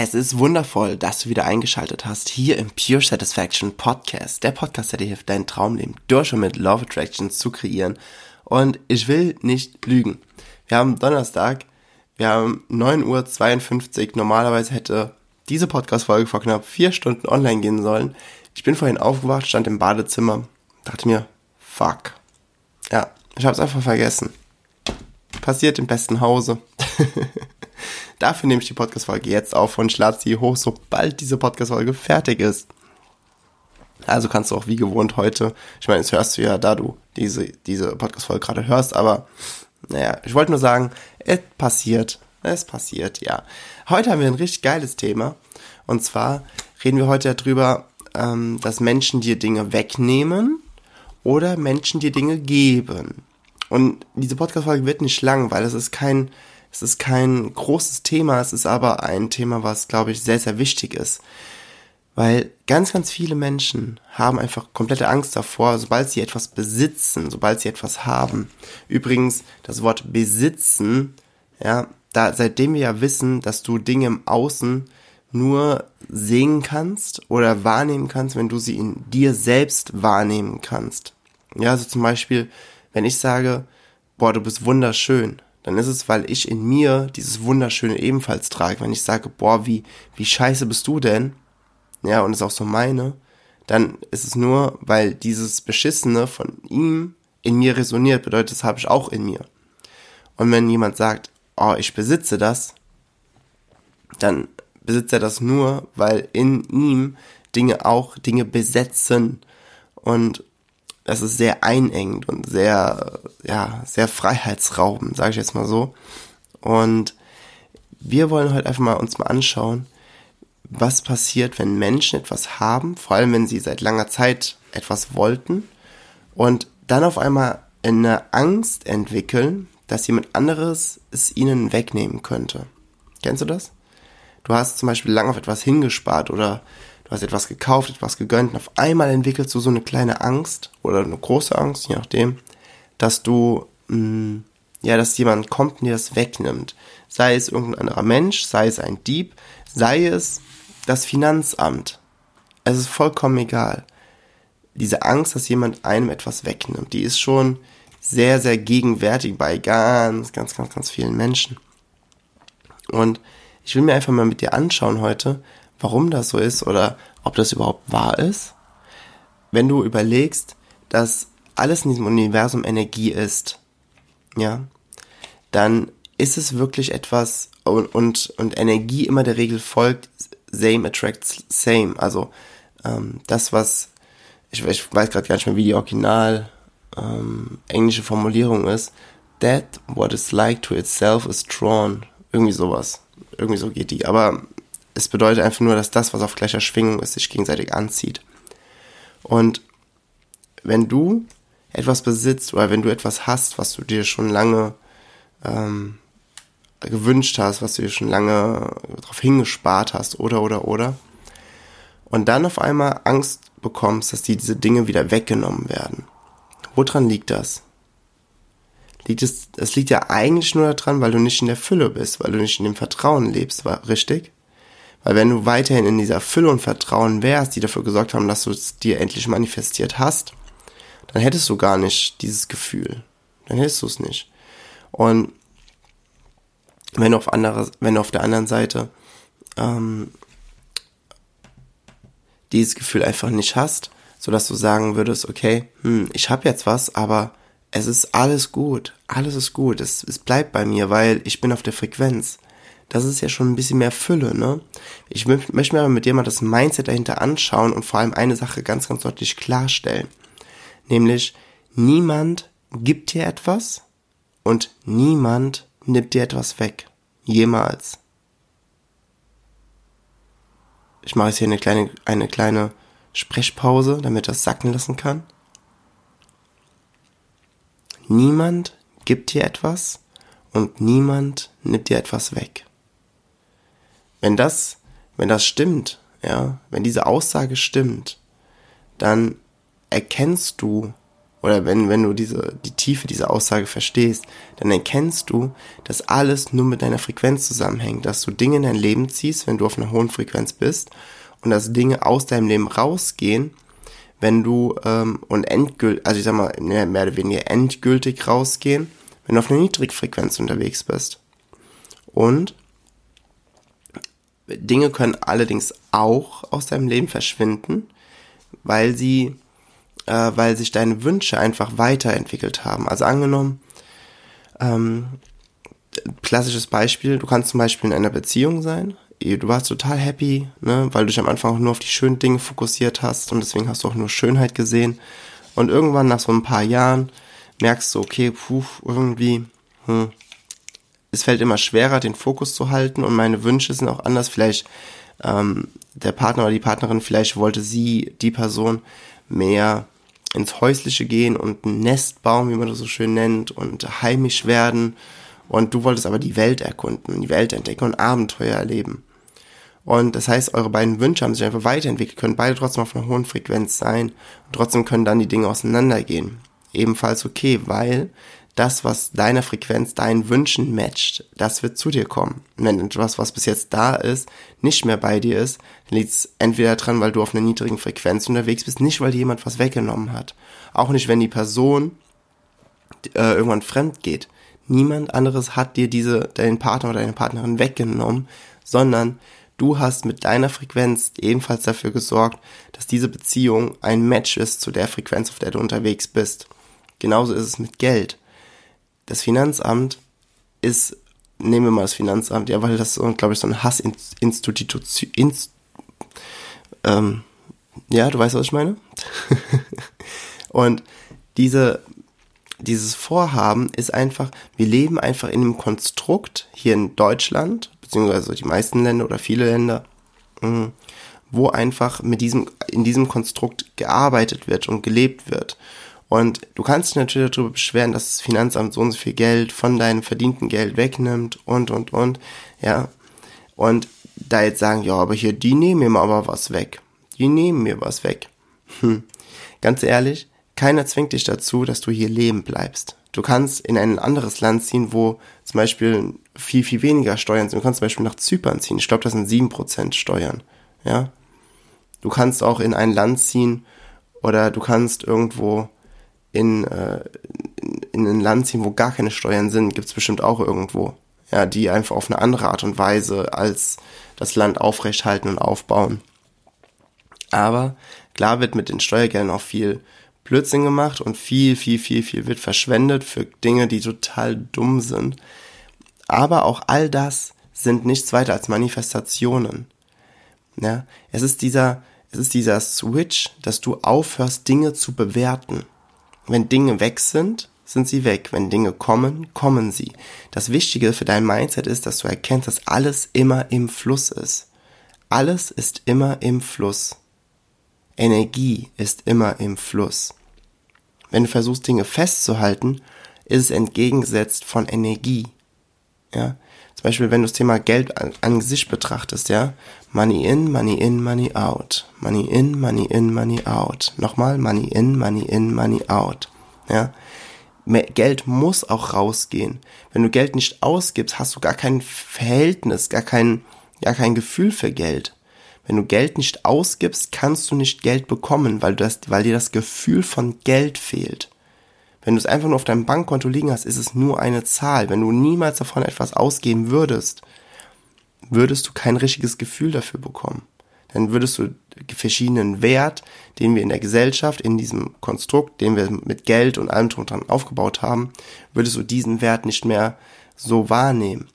Es ist wundervoll, dass du wieder eingeschaltet hast hier im Pure Satisfaction Podcast. Der Podcast, der dir hilft, dein Traumleben durch und mit Love Attraction zu kreieren. Und ich will nicht lügen. Wir haben Donnerstag, wir haben 9.52 Uhr. Normalerweise hätte diese Podcast-Folge vor knapp vier Stunden online gehen sollen. Ich bin vorhin aufgewacht, stand im Badezimmer, dachte mir, fuck. Ja, ich hab's einfach vergessen. Passiert im besten Hause. Dafür nehme ich die Podcast-Folge jetzt auf und ich lade sie hoch, sobald diese Podcast-Folge fertig ist. Also kannst du auch wie gewohnt heute, ich meine, das hörst du ja, da du diese, diese Podcast-Folge gerade hörst, aber naja, ich wollte nur sagen, es passiert, es passiert, ja. Heute haben wir ein richtig geiles Thema und zwar reden wir heute darüber, ähm, dass Menschen dir Dinge wegnehmen oder Menschen dir Dinge geben. Und diese Podcast-Folge wird nicht lang, weil es ist kein, es ist kein großes Thema, es ist aber ein Thema, was, glaube ich, sehr, sehr wichtig ist. Weil ganz, ganz viele Menschen haben einfach komplette Angst davor, sobald sie etwas besitzen, sobald sie etwas haben. Übrigens, das Wort besitzen, ja, da, seitdem wir ja wissen, dass du Dinge im Außen nur sehen kannst oder wahrnehmen kannst, wenn du sie in dir selbst wahrnehmen kannst. Ja, also zum Beispiel, wenn ich sage, boah, du bist wunderschön, dann ist es, weil ich in mir dieses Wunderschöne ebenfalls trage. Wenn ich sage, boah, wie, wie scheiße bist du denn? Ja, und es auch so meine, dann ist es nur, weil dieses Beschissene von ihm in mir resoniert, bedeutet, das habe ich auch in mir. Und wenn jemand sagt, oh, ich besitze das, dann besitzt er das nur, weil in ihm Dinge auch Dinge besetzen. Und das ist sehr einengend und sehr, ja, sehr freiheitsraubend, sage ich jetzt mal so. Und wir wollen heute einfach mal uns mal anschauen, was passiert, wenn Menschen etwas haben, vor allem wenn sie seit langer Zeit etwas wollten und dann auf einmal eine Angst entwickeln, dass jemand anderes es ihnen wegnehmen könnte. Kennst du das? Du hast zum Beispiel lange auf etwas hingespart oder du hast etwas gekauft, etwas gegönnt und auf einmal entwickelst du so eine kleine Angst oder eine große Angst, je nachdem, dass du, mh, mm, ja, dass jemand kommt und dir das wegnimmt. Sei es irgendein anderer Mensch, sei es ein Dieb, sei es das Finanzamt. Es ist vollkommen egal. Diese Angst, dass jemand einem etwas wegnimmt, die ist schon sehr, sehr gegenwärtig bei ganz, ganz, ganz, ganz vielen Menschen. Und ich will mir einfach mal mit dir anschauen heute, warum das so ist oder ob das überhaupt wahr ist. Wenn du überlegst, dass alles in diesem Universum Energie ist, ja, dann ist es wirklich etwas und, und, und Energie immer der Regel folgt, same attracts same. Also ähm, das, was, ich, ich weiß gerade gar nicht mehr, wie die original ähm, englische Formulierung ist, that what is like to itself is drawn. Irgendwie sowas. Irgendwie so geht die. Aber es bedeutet einfach nur, dass das, was auf gleicher Schwingung ist, sich gegenseitig anzieht. Und wenn du etwas besitzt oder wenn du etwas hast, was du dir schon lange ähm, gewünscht hast, was du dir schon lange darauf hingespart hast, oder, oder, oder, und dann auf einmal Angst bekommst, dass dir diese Dinge wieder weggenommen werden. Woran liegt das? Liegt es, es liegt ja eigentlich nur daran, weil du nicht in der Fülle bist, weil du nicht in dem Vertrauen lebst, war richtig? Weil wenn du weiterhin in dieser Fülle und Vertrauen wärst, die dafür gesorgt haben, dass du es dir endlich manifestiert hast, dann hättest du gar nicht dieses Gefühl. Dann hättest du es nicht. Und wenn du auf, andere, wenn auf der anderen Seite ähm, dieses Gefühl einfach nicht hast, so dass du sagen würdest, okay, hm, ich habe jetzt was, aber es ist alles gut, alles ist gut, es, es bleibt bei mir, weil ich bin auf der Frequenz das ist ja schon ein bisschen mehr Fülle, ne? Ich möchte mir aber mit dir mal das Mindset dahinter anschauen und vor allem eine Sache ganz, ganz deutlich klarstellen. Nämlich, niemand gibt dir etwas und niemand nimmt dir etwas weg. Jemals. Ich mache jetzt hier eine kleine, eine kleine Sprechpause, damit das sacken lassen kann. Niemand gibt dir etwas und niemand nimmt dir etwas weg. Wenn das, wenn das stimmt, ja, wenn diese Aussage stimmt, dann erkennst du, oder wenn, wenn du diese, die Tiefe dieser Aussage verstehst, dann erkennst du, dass alles nur mit deiner Frequenz zusammenhängt, dass du Dinge in dein Leben ziehst, wenn du auf einer hohen Frequenz bist, und dass Dinge aus deinem Leben rausgehen, wenn du ähm, und endgültig, also ich sag mal, mehr, mehr oder weniger endgültig rausgehen, wenn du auf einer Niedrigfrequenz unterwegs bist. Und Dinge können allerdings auch aus deinem Leben verschwinden, weil sie, äh, weil sich deine Wünsche einfach weiterentwickelt haben. Also angenommen, ähm, klassisches Beispiel, du kannst zum Beispiel in einer Beziehung sein, du warst total happy, ne, weil du dich am Anfang auch nur auf die schönen Dinge fokussiert hast und deswegen hast du auch nur Schönheit gesehen. Und irgendwann nach so ein paar Jahren merkst du, okay, puh, irgendwie, hm, es fällt immer schwerer, den Fokus zu halten und meine Wünsche sind auch anders. Vielleicht ähm, der Partner oder die Partnerin, vielleicht wollte sie, die Person, mehr ins Häusliche gehen und ein Nest bauen, wie man das so schön nennt, und heimisch werden. Und du wolltest aber die Welt erkunden, die Welt entdecken und Abenteuer erleben. Und das heißt, eure beiden Wünsche haben sich einfach weiterentwickelt, können beide trotzdem auf einer hohen Frequenz sein und trotzdem können dann die Dinge auseinandergehen. Ebenfalls okay, weil das, was deiner Frequenz, deinen Wünschen matcht, das wird zu dir kommen. Und wenn etwas, was bis jetzt da ist, nicht mehr bei dir ist, liegt es entweder dran, weil du auf einer niedrigen Frequenz unterwegs bist, nicht weil dir jemand was weggenommen hat. Auch nicht, wenn die Person äh, irgendwann fremd geht. Niemand anderes hat dir diese, deinen Partner oder deine Partnerin weggenommen, sondern du hast mit deiner Frequenz ebenfalls dafür gesorgt, dass diese Beziehung ein Match ist zu der Frequenz, auf der du unterwegs bist. Genauso ist es mit Geld das Finanzamt ist, nehmen wir mal das Finanzamt, ja, weil das so, glaube ich, so ein Hassinstitution, Inst, ähm, ja, du weißt, was ich meine? und diese, dieses Vorhaben ist einfach, wir leben einfach in einem Konstrukt hier in Deutschland, beziehungsweise die meisten Länder oder viele Länder, mhm, wo einfach mit diesem, in diesem Konstrukt gearbeitet wird und gelebt wird. Und du kannst dich natürlich darüber beschweren, dass das Finanzamt so und so viel Geld von deinem verdienten Geld wegnimmt und, und, und, ja. Und da jetzt sagen, ja, aber hier, die nehmen mir aber was weg. Die nehmen mir was weg. Hm. Ganz ehrlich, keiner zwingt dich dazu, dass du hier leben bleibst. Du kannst in ein anderes Land ziehen, wo zum Beispiel viel, viel weniger Steuern sind. Du kannst zum Beispiel nach Zypern ziehen. Ich glaube, das sind sieben Prozent Steuern. Ja. Du kannst auch in ein Land ziehen oder du kannst irgendwo in, äh, in ein Land ziehen, wo gar keine Steuern sind, gibt's bestimmt auch irgendwo. Ja, die einfach auf eine andere Art und Weise als das Land aufrecht halten und aufbauen. Aber klar wird mit den Steuergeldern auch viel Blödsinn gemacht und viel, viel, viel, viel wird verschwendet für Dinge, die total dumm sind. Aber auch all das sind nichts weiter als Manifestationen. Ja, es ist dieser, es ist dieser Switch, dass du aufhörst, Dinge zu bewerten. Wenn Dinge weg sind, sind sie weg. Wenn Dinge kommen, kommen sie. Das Wichtige für dein Mindset ist, dass du erkennst, dass alles immer im Fluss ist. Alles ist immer im Fluss. Energie ist immer im Fluss. Wenn du versuchst, Dinge festzuhalten, ist es entgegengesetzt von Energie. Ja? Zum Beispiel, wenn du das Thema Geld an, an sich betrachtest, ja. Money in, money in, money out. Money in, money in, money out. Nochmal, money in, money in, money out. Ja. Geld muss auch rausgehen. Wenn du Geld nicht ausgibst, hast du gar kein Verhältnis, gar kein, gar kein Gefühl für Geld. Wenn du Geld nicht ausgibst, kannst du nicht Geld bekommen, weil, das, weil dir das Gefühl von Geld fehlt. Wenn du es einfach nur auf deinem Bankkonto liegen hast, ist es nur eine Zahl. Wenn du niemals davon etwas ausgeben würdest, würdest du kein richtiges Gefühl dafür bekommen. Dann würdest du verschiedenen Wert, den wir in der Gesellschaft, in diesem Konstrukt, den wir mit Geld und allem dran aufgebaut haben, würdest du diesen Wert nicht mehr so wahrnehmen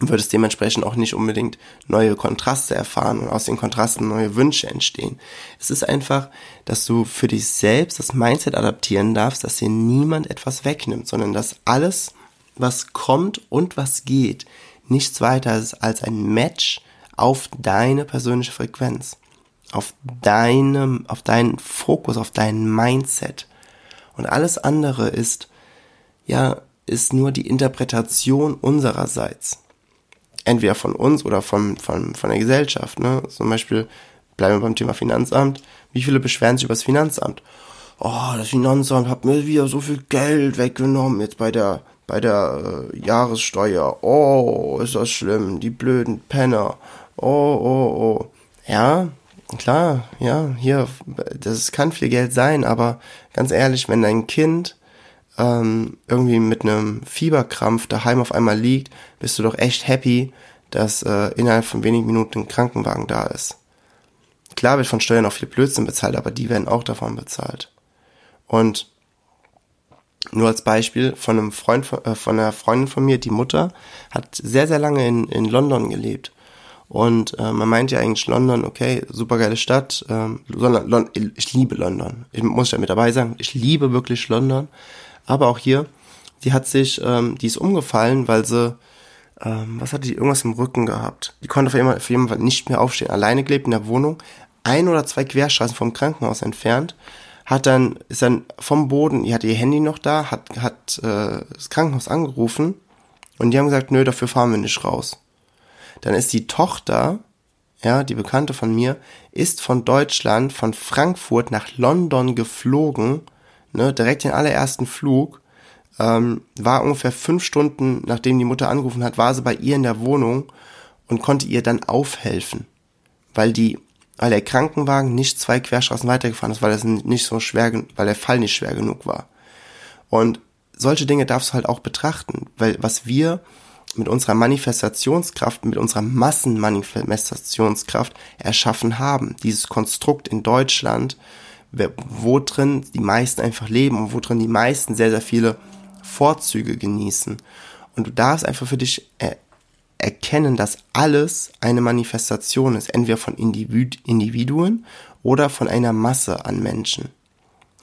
und würdest dementsprechend auch nicht unbedingt neue Kontraste erfahren und aus den Kontrasten neue Wünsche entstehen. Es ist einfach, dass du für dich selbst das Mindset adaptieren darfst, dass dir niemand etwas wegnimmt, sondern dass alles was kommt und was geht, nichts weiter ist als ein Match auf deine persönliche Frequenz, auf deinem, auf deinen Fokus, auf dein Mindset. Und alles andere ist, ja, ist nur die Interpretation unsererseits. Entweder von uns oder von, von, von der Gesellschaft, ne? Zum Beispiel, bleiben wir beim Thema Finanzamt. Wie viele beschweren sich über das Finanzamt? Oh, das Finanzamt hat mir wieder so viel Geld weggenommen, jetzt bei der, bei der äh, Jahressteuer. Oh, ist das schlimm, die blöden Penner. Oh, oh, oh. Ja, klar, ja, hier, das kann viel Geld sein, aber ganz ehrlich, wenn dein Kind ähm, irgendwie mit einem Fieberkrampf daheim auf einmal liegt, bist du doch echt happy, dass äh, innerhalb von wenigen Minuten ein Krankenwagen da ist. Klar wird von Steuern auch viel Blödsinn bezahlt, aber die werden auch davon bezahlt. Und nur als Beispiel von einem Freund, äh, von einer Freundin von mir, die Mutter, hat sehr, sehr lange in, in London gelebt. Und äh, man meint ja eigentlich London, okay, super geile Stadt. Ähm, London, ich liebe London. Ich muss ja mit dabei sagen, ich liebe wirklich London. Aber auch hier, die hat sich, ähm, die ist umgefallen, weil sie, ähm, was hatte die, irgendwas im Rücken gehabt. Die konnte auf jeden, Fall, auf jeden Fall nicht mehr aufstehen. Alleine gelebt in der Wohnung, ein oder zwei Querstraßen vom Krankenhaus entfernt hat dann, ist dann vom Boden, die hatte ihr Handy noch da, hat, hat äh, das Krankenhaus angerufen und die haben gesagt, nö, dafür fahren wir nicht raus. Dann ist die Tochter, ja, die Bekannte von mir, ist von Deutschland, von Frankfurt nach London geflogen, ne, direkt den allerersten Flug, ähm, war ungefähr fünf Stunden, nachdem die Mutter angerufen hat, war sie bei ihr in der Wohnung und konnte ihr dann aufhelfen, weil die, weil der Krankenwagen nicht zwei Querstraßen weitergefahren ist, weil das nicht so schwer, weil der Fall nicht schwer genug war. Und solche Dinge darfst du halt auch betrachten, weil was wir mit unserer Manifestationskraft, mit unserer Massenmanifestationskraft erschaffen haben, dieses Konstrukt in Deutschland, wo drin die meisten einfach leben und wo drin die meisten sehr, sehr viele Vorzüge genießen. Und du darfst einfach für dich er erkennen, dass alles eine Manifestation ist, entweder von Individ Individuen oder von einer Masse an Menschen.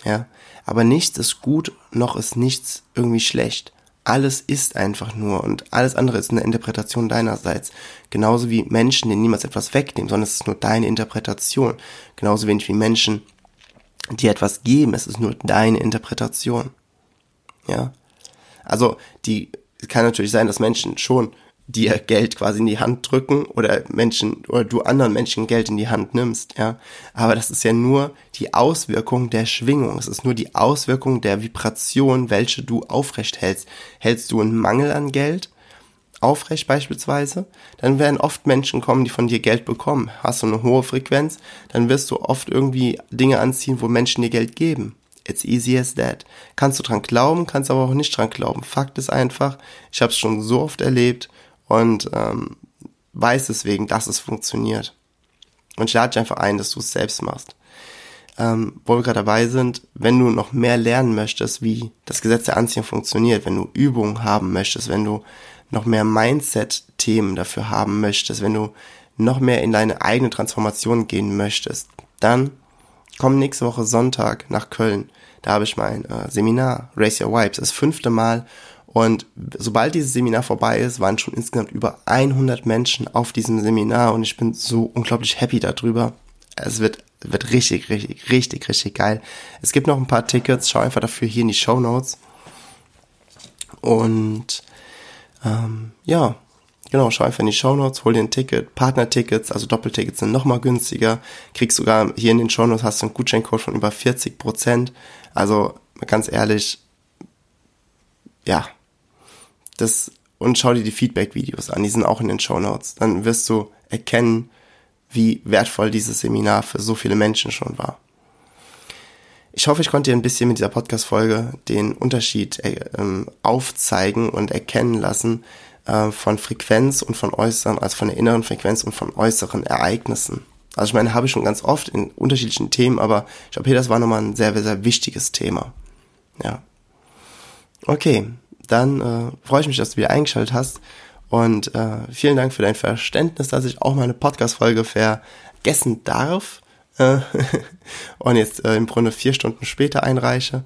Ja, aber nichts ist gut, noch ist nichts irgendwie schlecht. Alles ist einfach nur und alles andere ist eine Interpretation deinerseits. Genauso wie Menschen, denen niemals etwas wegnehmen, sondern es ist nur deine Interpretation. Genauso wenig wie Menschen, dir etwas geben, es ist nur deine Interpretation. Ja. Also, die, kann natürlich sein, dass Menschen schon dir Geld quasi in die Hand drücken oder Menschen oder du anderen Menschen Geld in die Hand nimmst, ja. Aber das ist ja nur die Auswirkung der Schwingung. Es ist nur die Auswirkung der Vibration, welche du aufrecht hältst. Hältst du einen Mangel an Geld aufrecht beispielsweise, dann werden oft Menschen kommen, die von dir Geld bekommen. Hast du eine hohe Frequenz, dann wirst du oft irgendwie Dinge anziehen, wo Menschen dir Geld geben. It's easy as that. Kannst du dran glauben, kannst aber auch nicht dran glauben. Fakt ist einfach, ich habe es schon so oft erlebt und ähm, weiß deswegen, dass es funktioniert. Und ich lade dich einfach ein, dass du es selbst machst. Ähm, wo wir gerade dabei sind, wenn du noch mehr lernen möchtest, wie das Gesetz der Anziehung funktioniert, wenn du Übungen haben möchtest, wenn du noch mehr Mindset-Themen dafür haben möchtest, wenn du noch mehr in deine eigene Transformation gehen möchtest, dann komm nächste Woche Sonntag nach Köln. Da habe ich mein äh, Seminar Raise Your Vibes, das fünfte Mal und sobald dieses Seminar vorbei ist, waren schon insgesamt über 100 Menschen auf diesem Seminar und ich bin so unglaublich happy darüber. Es wird, wird richtig, richtig, richtig, richtig geil. Es gibt noch ein paar Tickets, schau einfach dafür hier in die Show Notes. Und ähm, ja, genau, schau einfach in die Show Notes, hol dir ein Ticket. Partner-Tickets, also Doppeltickets sind nochmal günstiger. Kriegst sogar hier in den Show Notes hast du einen Gutscheincode von über 40 Prozent. Also ganz ehrlich, ja, das und schau dir die Feedback-Videos an, die sind auch in den Show Notes. Dann wirst du erkennen, wie wertvoll dieses Seminar für so viele Menschen schon war. Ich hoffe, ich konnte dir ein bisschen mit dieser Podcast-Folge den Unterschied äh, ähm, aufzeigen und erkennen lassen äh, von Frequenz und von äußeren, also von der inneren Frequenz und von äußeren Ereignissen. Also ich meine, habe ich schon ganz oft in unterschiedlichen Themen, aber ich glaube, hier das war nochmal ein sehr, sehr wichtiges Thema. Ja. Okay, dann äh, freue ich mich, dass du wieder eingeschaltet hast. Und äh, vielen Dank für dein Verständnis, dass ich auch mal eine Podcast-Folge vergessen darf. Äh, und jetzt äh, im Grunde vier Stunden später einreiche.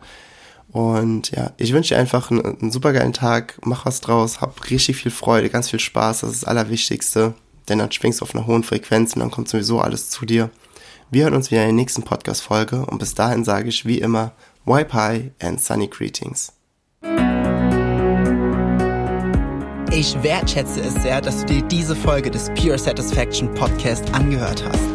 Und ja, ich wünsche dir einfach einen, einen super geilen Tag, mach was draus, hab richtig viel Freude, ganz viel Spaß, das ist das Allerwichtigste. Denn dann schwingst du auf einer hohen Frequenz und dann kommt sowieso alles zu dir. Wir hören uns wieder in der nächsten Podcast-Folge und bis dahin sage ich wie immer, High and Sunny Greetings. Ich wertschätze es sehr, dass du dir diese Folge des Pure Satisfaction Podcast angehört hast.